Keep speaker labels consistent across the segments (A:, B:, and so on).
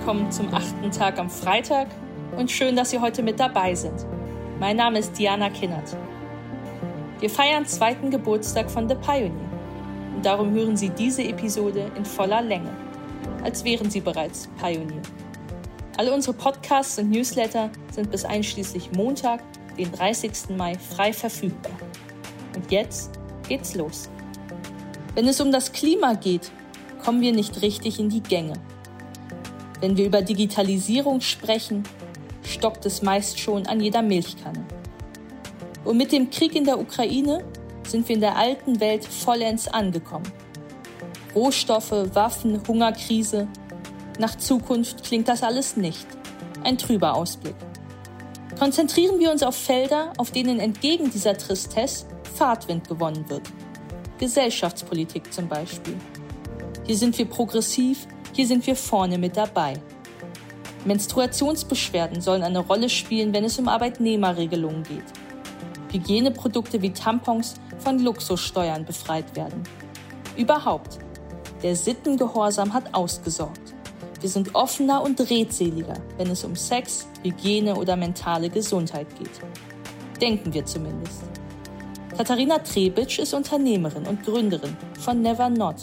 A: willkommen zum achten Tag am Freitag und schön, dass Sie heute mit dabei sind. Mein Name ist Diana Kinnert. Wir feiern zweiten Geburtstag von The Pioneer und darum hören Sie diese Episode in voller Länge, als wären Sie bereits Pioneer. Alle unsere Podcasts und Newsletter sind bis einschließlich Montag, den 30. Mai, frei verfügbar. Und jetzt geht's los. Wenn es um das Klima geht, kommen wir nicht richtig in die Gänge. Wenn wir über Digitalisierung sprechen, stockt es meist schon an jeder Milchkanne. Und mit dem Krieg in der Ukraine sind wir in der alten Welt vollends angekommen. Rohstoffe, Waffen, Hungerkrise. Nach Zukunft klingt das alles nicht. Ein trüber Ausblick. Konzentrieren wir uns auf Felder, auf denen entgegen dieser Tristesse Fahrtwind gewonnen wird. Gesellschaftspolitik zum Beispiel. Hier sind wir progressiv, hier sind wir vorne mit dabei. Menstruationsbeschwerden sollen eine Rolle spielen, wenn es um Arbeitnehmerregelungen geht. Hygieneprodukte wie Tampons von Luxussteuern befreit werden. Überhaupt, der Sittengehorsam hat ausgesorgt. Wir sind offener und redseliger, wenn es um Sex, Hygiene oder mentale Gesundheit geht. Denken wir zumindest. Katharina Trebitsch ist Unternehmerin und Gründerin von Never Not,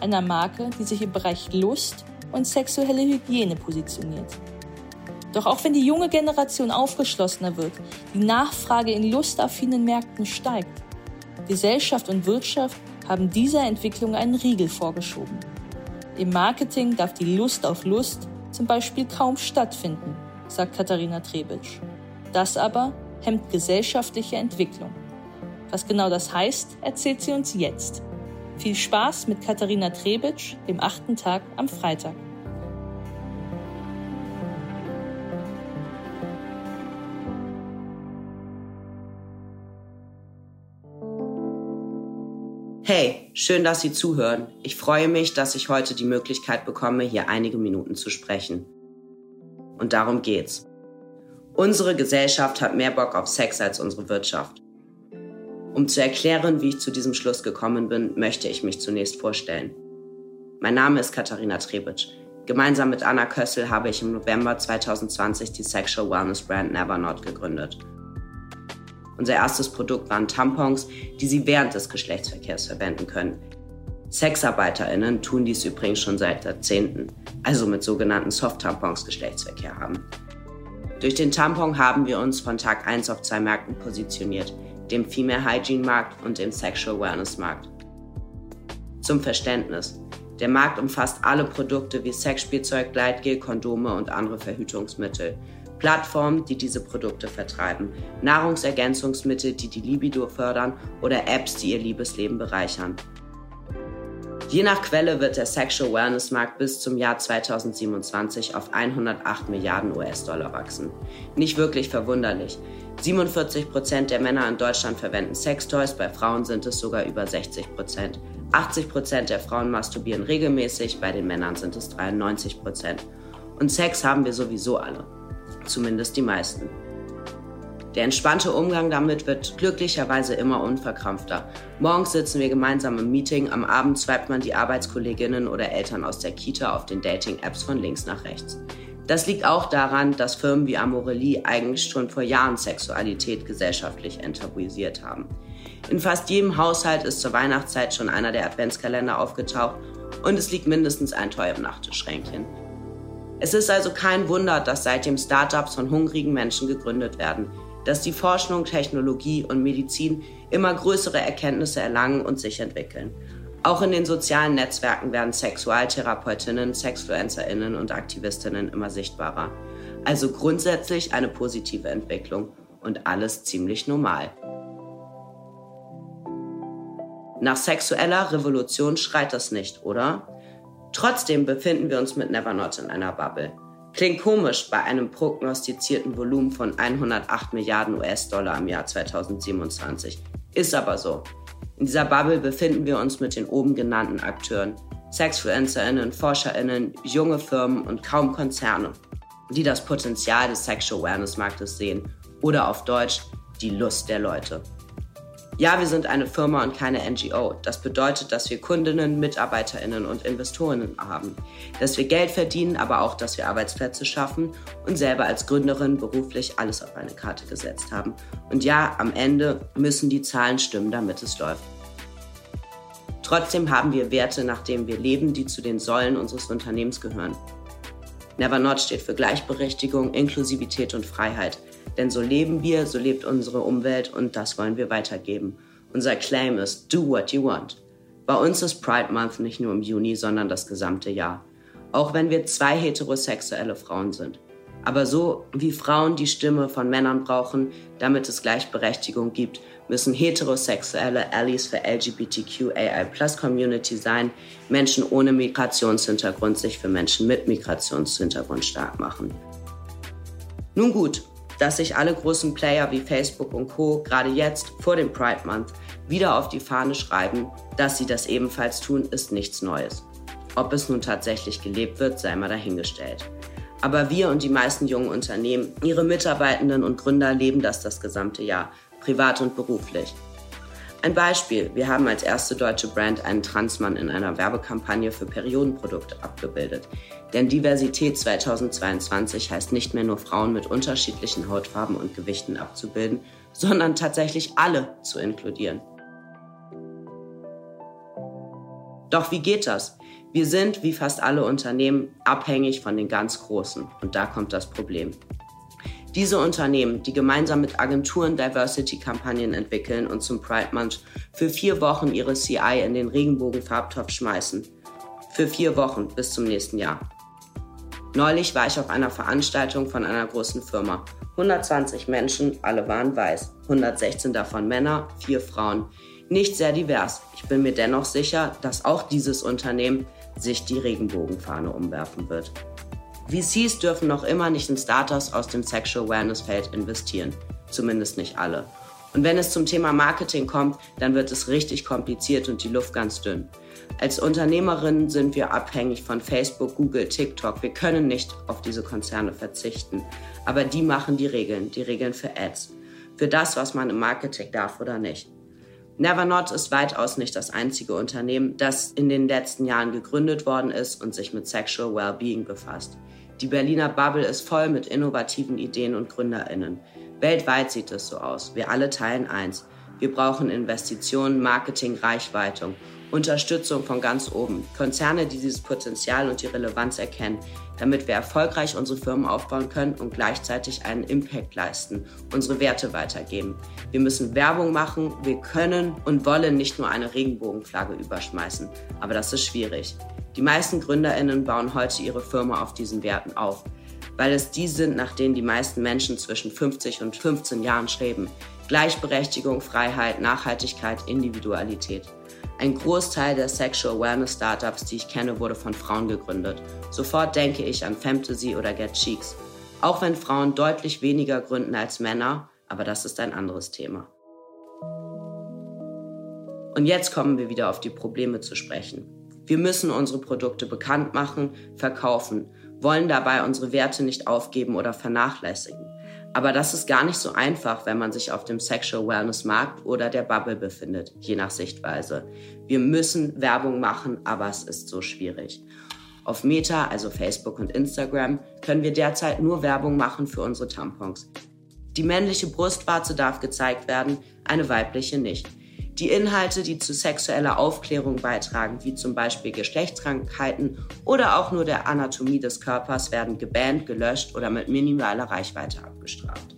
A: einer Marke, die sich im Bereich Lust und sexuelle Hygiene positioniert. Doch auch wenn die junge Generation aufgeschlossener wird, die Nachfrage in lustaffinen Märkten steigt, Gesellschaft und Wirtschaft haben dieser Entwicklung einen Riegel vorgeschoben. Im Marketing darf die Lust auf Lust zum Beispiel kaum stattfinden, sagt Katharina Trebitsch. Das aber hemmt gesellschaftliche Entwicklung. Was genau das heißt, erzählt sie uns jetzt. Viel Spaß mit Katharina Trebitsch, dem achten Tag am Freitag.
B: Hey, schön, dass Sie zuhören. Ich freue mich, dass ich heute die Möglichkeit bekomme, hier einige Minuten zu sprechen. Und darum geht's. Unsere Gesellschaft hat mehr Bock auf Sex als unsere Wirtschaft. Um zu erklären, wie ich zu diesem Schluss gekommen bin, möchte ich mich zunächst vorstellen. Mein Name ist Katharina Trebitsch. Gemeinsam mit Anna Kössel habe ich im November 2020 die Sexual Wellness Brand Never Not gegründet. Unser erstes Produkt waren Tampons, die Sie während des Geschlechtsverkehrs verwenden können. SexarbeiterInnen tun dies übrigens schon seit Jahrzehnten, also mit sogenannten Soft-Tampons Geschlechtsverkehr haben. Durch den Tampon haben wir uns von Tag 1 auf zwei Märkten positioniert, dem Female Hygiene Markt und dem Sexual Wellness Markt. Zum Verständnis. Der Markt umfasst alle Produkte wie Sexspielzeug, Gleitgel, Kondome und andere Verhütungsmittel. Plattformen, die diese Produkte vertreiben, Nahrungsergänzungsmittel, die die Libido fördern oder Apps, die ihr Liebesleben bereichern. Je nach Quelle wird der Sexual Wellness Markt bis zum Jahr 2027 auf 108 Milliarden US-Dollar wachsen. Nicht wirklich verwunderlich. 47 Prozent der Männer in Deutschland verwenden Sextoys, bei Frauen sind es sogar über 60 Prozent. 80 Prozent der Frauen masturbieren regelmäßig, bei den Männern sind es 93 Prozent. Und Sex haben wir sowieso alle. Zumindest die meisten. Der entspannte Umgang damit wird glücklicherweise immer unverkrampfter. Morgens sitzen wir gemeinsam im Meeting, am Abend swipet man die Arbeitskolleginnen oder Eltern aus der Kita auf den Dating-Apps von links nach rechts. Das liegt auch daran, dass Firmen wie Amorelie eigentlich schon vor Jahren Sexualität gesellschaftlich enttabuisiert haben. In fast jedem Haushalt ist zur Weihnachtszeit schon einer der Adventskalender aufgetaucht und es liegt mindestens ein Toy im Nachttischschränkchen. Es ist also kein Wunder, dass seitdem Startups von hungrigen Menschen gegründet werden, dass die Forschung, Technologie und Medizin immer größere Erkenntnisse erlangen und sich entwickeln. Auch in den sozialen Netzwerken werden Sexualtherapeutinnen, Sexfluencerinnen und Aktivistinnen immer sichtbarer. Also grundsätzlich eine positive Entwicklung und alles ziemlich normal. Nach sexueller Revolution schreit das nicht, oder? Trotzdem befinden wir uns mit Nevernot in einer Bubble. Klingt komisch bei einem prognostizierten Volumen von 108 Milliarden US-Dollar im Jahr 2027. Ist aber so. In dieser Bubble befinden wir uns mit den oben genannten Akteuren, Sexfluencerinnen, Forscherinnen, junge Firmen und kaum Konzerne, die das Potenzial des Sexual Awareness Marktes sehen oder auf Deutsch die Lust der Leute. Ja, wir sind eine Firma und keine NGO. Das bedeutet, dass wir Kundinnen, Mitarbeiterinnen und Investorinnen haben, dass wir Geld verdienen, aber auch, dass wir Arbeitsplätze schaffen und selber als Gründerin beruflich alles auf eine Karte gesetzt haben. Und ja, am Ende müssen die Zahlen stimmen, damit es läuft. Trotzdem haben wir Werte, nach denen wir leben, die zu den Säulen unseres Unternehmens gehören. Never Not steht für Gleichberechtigung, Inklusivität und Freiheit. Denn so leben wir, so lebt unsere Umwelt und das wollen wir weitergeben. Unser Claim ist Do what you want. Bei uns ist Pride Month nicht nur im Juni, sondern das gesamte Jahr. Auch wenn wir zwei heterosexuelle Frauen sind. Aber so wie Frauen die Stimme von Männern brauchen, damit es Gleichberechtigung gibt, müssen heterosexuelle Allies für LGBTQAI-Plus-Community sein, Menschen ohne Migrationshintergrund sich für Menschen mit Migrationshintergrund stark machen. Nun gut, dass sich alle großen Player wie Facebook und Co. gerade jetzt vor dem Pride Month wieder auf die Fahne schreiben, dass sie das ebenfalls tun, ist nichts Neues. Ob es nun tatsächlich gelebt wird, sei mal dahingestellt. Aber wir und die meisten jungen Unternehmen, ihre Mitarbeitenden und Gründer leben das das gesamte Jahr, privat und beruflich. Ein Beispiel, wir haben als erste deutsche Brand einen Transmann in einer Werbekampagne für Periodenprodukte abgebildet. Denn Diversität 2022 heißt nicht mehr nur Frauen mit unterschiedlichen Hautfarben und Gewichten abzubilden, sondern tatsächlich alle zu inkludieren. Doch wie geht das? Wir sind, wie fast alle Unternehmen, abhängig von den ganz Großen. Und da kommt das Problem. Diese Unternehmen, die gemeinsam mit Agenturen Diversity-Kampagnen entwickeln und zum Pride Month für vier Wochen ihre CI in den Regenbogenfarbtopf schmeißen. Für vier Wochen bis zum nächsten Jahr. Neulich war ich auf einer Veranstaltung von einer großen Firma. 120 Menschen, alle waren weiß. 116 davon Männer, vier Frauen. Nicht sehr divers. Ich bin mir dennoch sicher, dass auch dieses Unternehmen sich die Regenbogenfahne umwerfen wird. VCs dürfen noch immer nicht in Startups aus dem Sexual Awareness Feld investieren. Zumindest nicht alle. Und wenn es zum Thema Marketing kommt, dann wird es richtig kompliziert und die Luft ganz dünn. Als Unternehmerinnen sind wir abhängig von Facebook, Google, TikTok. Wir können nicht auf diese Konzerne verzichten. Aber die machen die Regeln, die Regeln für Ads. Für das, was man im Marketing darf oder nicht. Nevernot ist weitaus nicht das einzige Unternehmen, das in den letzten Jahren gegründet worden ist und sich mit Sexual Wellbeing befasst. Die Berliner Bubble ist voll mit innovativen Ideen und GründerInnen. Weltweit sieht es so aus. Wir alle teilen eins. Wir brauchen Investitionen, Marketing, Reichweitung Unterstützung von ganz oben. Konzerne, die dieses Potenzial und die Relevanz erkennen, damit wir erfolgreich unsere Firmen aufbauen können und gleichzeitig einen Impact leisten, unsere Werte weitergeben. Wir müssen Werbung machen, wir können und wollen nicht nur eine Regenbogenflagge überschmeißen, aber das ist schwierig. Die meisten Gründerinnen bauen heute ihre Firma auf diesen Werten auf, weil es die sind, nach denen die meisten Menschen zwischen 50 und 15 Jahren streben. Gleichberechtigung, Freiheit, Nachhaltigkeit, Individualität. Ein Großteil der Sexual Awareness Startups, die ich kenne, wurde von Frauen gegründet. Sofort denke ich an Fantasy oder Get Cheeks. Auch wenn Frauen deutlich weniger gründen als Männer, aber das ist ein anderes Thema. Und jetzt kommen wir wieder auf die Probleme zu sprechen. Wir müssen unsere Produkte bekannt machen, verkaufen, wollen dabei unsere Werte nicht aufgeben oder vernachlässigen. Aber das ist gar nicht so einfach, wenn man sich auf dem Sexual Wellness Markt oder der Bubble befindet, je nach Sichtweise. Wir müssen Werbung machen, aber es ist so schwierig. Auf Meta, also Facebook und Instagram, können wir derzeit nur Werbung machen für unsere Tampons. Die männliche Brustwarze darf gezeigt werden, eine weibliche nicht. Die Inhalte, die zu sexueller Aufklärung beitragen, wie zum Beispiel Geschlechtskrankheiten oder auch nur der Anatomie des Körpers, werden gebannt, gelöscht oder mit minimaler Reichweite abgestraft.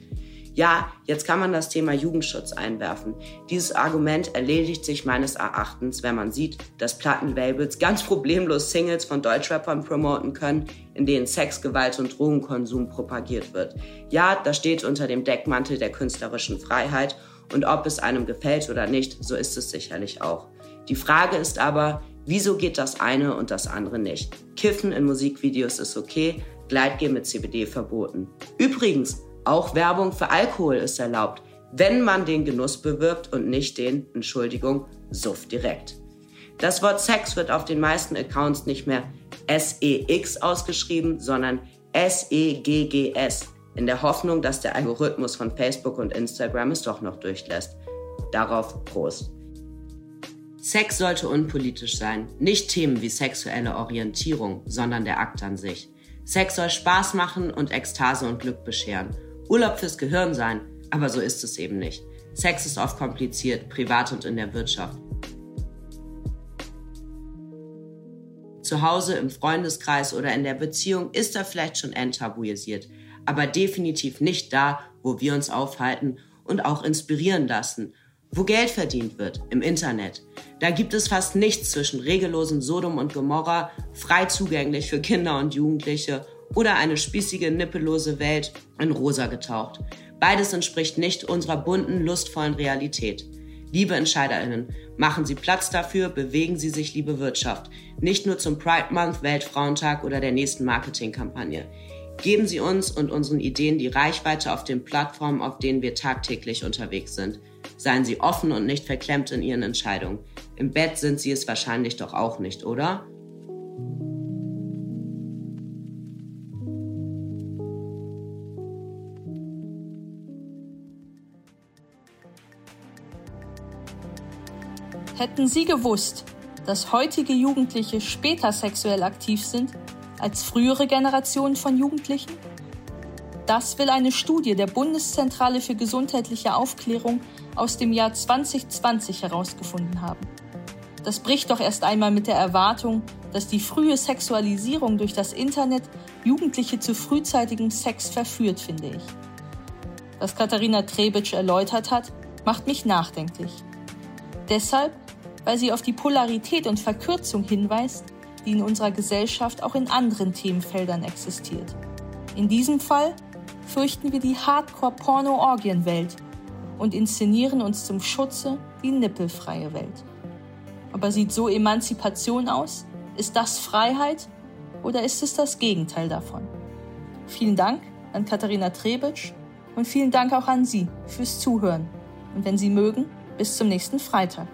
B: Ja, jetzt kann man das Thema Jugendschutz einwerfen. Dieses Argument erledigt sich meines Erachtens, wenn man sieht, dass Plattenlabels ganz problemlos Singles von Deutschrappern promoten können, in denen Sex, Gewalt und Drogenkonsum propagiert wird. Ja, das steht unter dem Deckmantel der künstlerischen Freiheit und ob es einem gefällt oder nicht, so ist es sicherlich auch. Die Frage ist aber, wieso geht das eine und das andere nicht? Kiffen in Musikvideos ist okay, Gleitgel mit CBD verboten. Übrigens, auch Werbung für Alkohol ist erlaubt, wenn man den Genuss bewirbt und nicht den, Entschuldigung, Suff direkt. Das Wort Sex wird auf den meisten Accounts nicht mehr SEX ausgeschrieben, sondern SEGGS in der Hoffnung, dass der Algorithmus von Facebook und Instagram es doch noch durchlässt. Darauf Prost. Sex sollte unpolitisch sein. Nicht Themen wie sexuelle Orientierung, sondern der Akt an sich. Sex soll Spaß machen und Ekstase und Glück bescheren. Urlaub fürs Gehirn sein, aber so ist es eben nicht. Sex ist oft kompliziert, privat und in der Wirtschaft. Zu Hause, im Freundeskreis oder in der Beziehung ist er vielleicht schon enttabuisiert, aber definitiv nicht da, wo wir uns aufhalten und auch inspirieren lassen, wo Geld verdient wird, im Internet. Da gibt es fast nichts zwischen regellosem Sodom und Gomorra, frei zugänglich für Kinder und Jugendliche oder eine spießige, nippellose Welt in rosa getaucht. Beides entspricht nicht unserer bunten, lustvollen Realität. Liebe EntscheiderInnen, machen Sie Platz dafür, bewegen Sie sich, liebe Wirtschaft. Nicht nur zum Pride Month, Weltfrauentag oder der nächsten Marketingkampagne. Geben Sie uns und unseren Ideen die Reichweite auf den Plattformen, auf denen wir tagtäglich unterwegs sind. Seien Sie offen und nicht verklemmt in Ihren Entscheidungen. Im Bett sind Sie es wahrscheinlich doch auch nicht, oder?
A: Hätten Sie gewusst, dass heutige Jugendliche später sexuell aktiv sind als frühere Generationen von Jugendlichen? Das will eine Studie der Bundeszentrale für gesundheitliche Aufklärung aus dem Jahr 2020 herausgefunden haben. Das bricht doch erst einmal mit der Erwartung, dass die frühe Sexualisierung durch das Internet Jugendliche zu frühzeitigem Sex verführt, finde ich. Was Katharina Trebitsch erläutert hat, macht mich nachdenklich. Deshalb weil sie auf die Polarität und Verkürzung hinweist, die in unserer Gesellschaft auch in anderen Themenfeldern existiert. In diesem Fall fürchten wir die Hardcore-Porno-Orgienwelt und inszenieren uns zum Schutze die nippelfreie Welt. Aber sieht so Emanzipation aus? Ist das Freiheit oder ist es das Gegenteil davon? Vielen Dank an Katharina Trebitsch und vielen Dank auch an Sie fürs Zuhören. Und wenn Sie mögen, bis zum nächsten Freitag.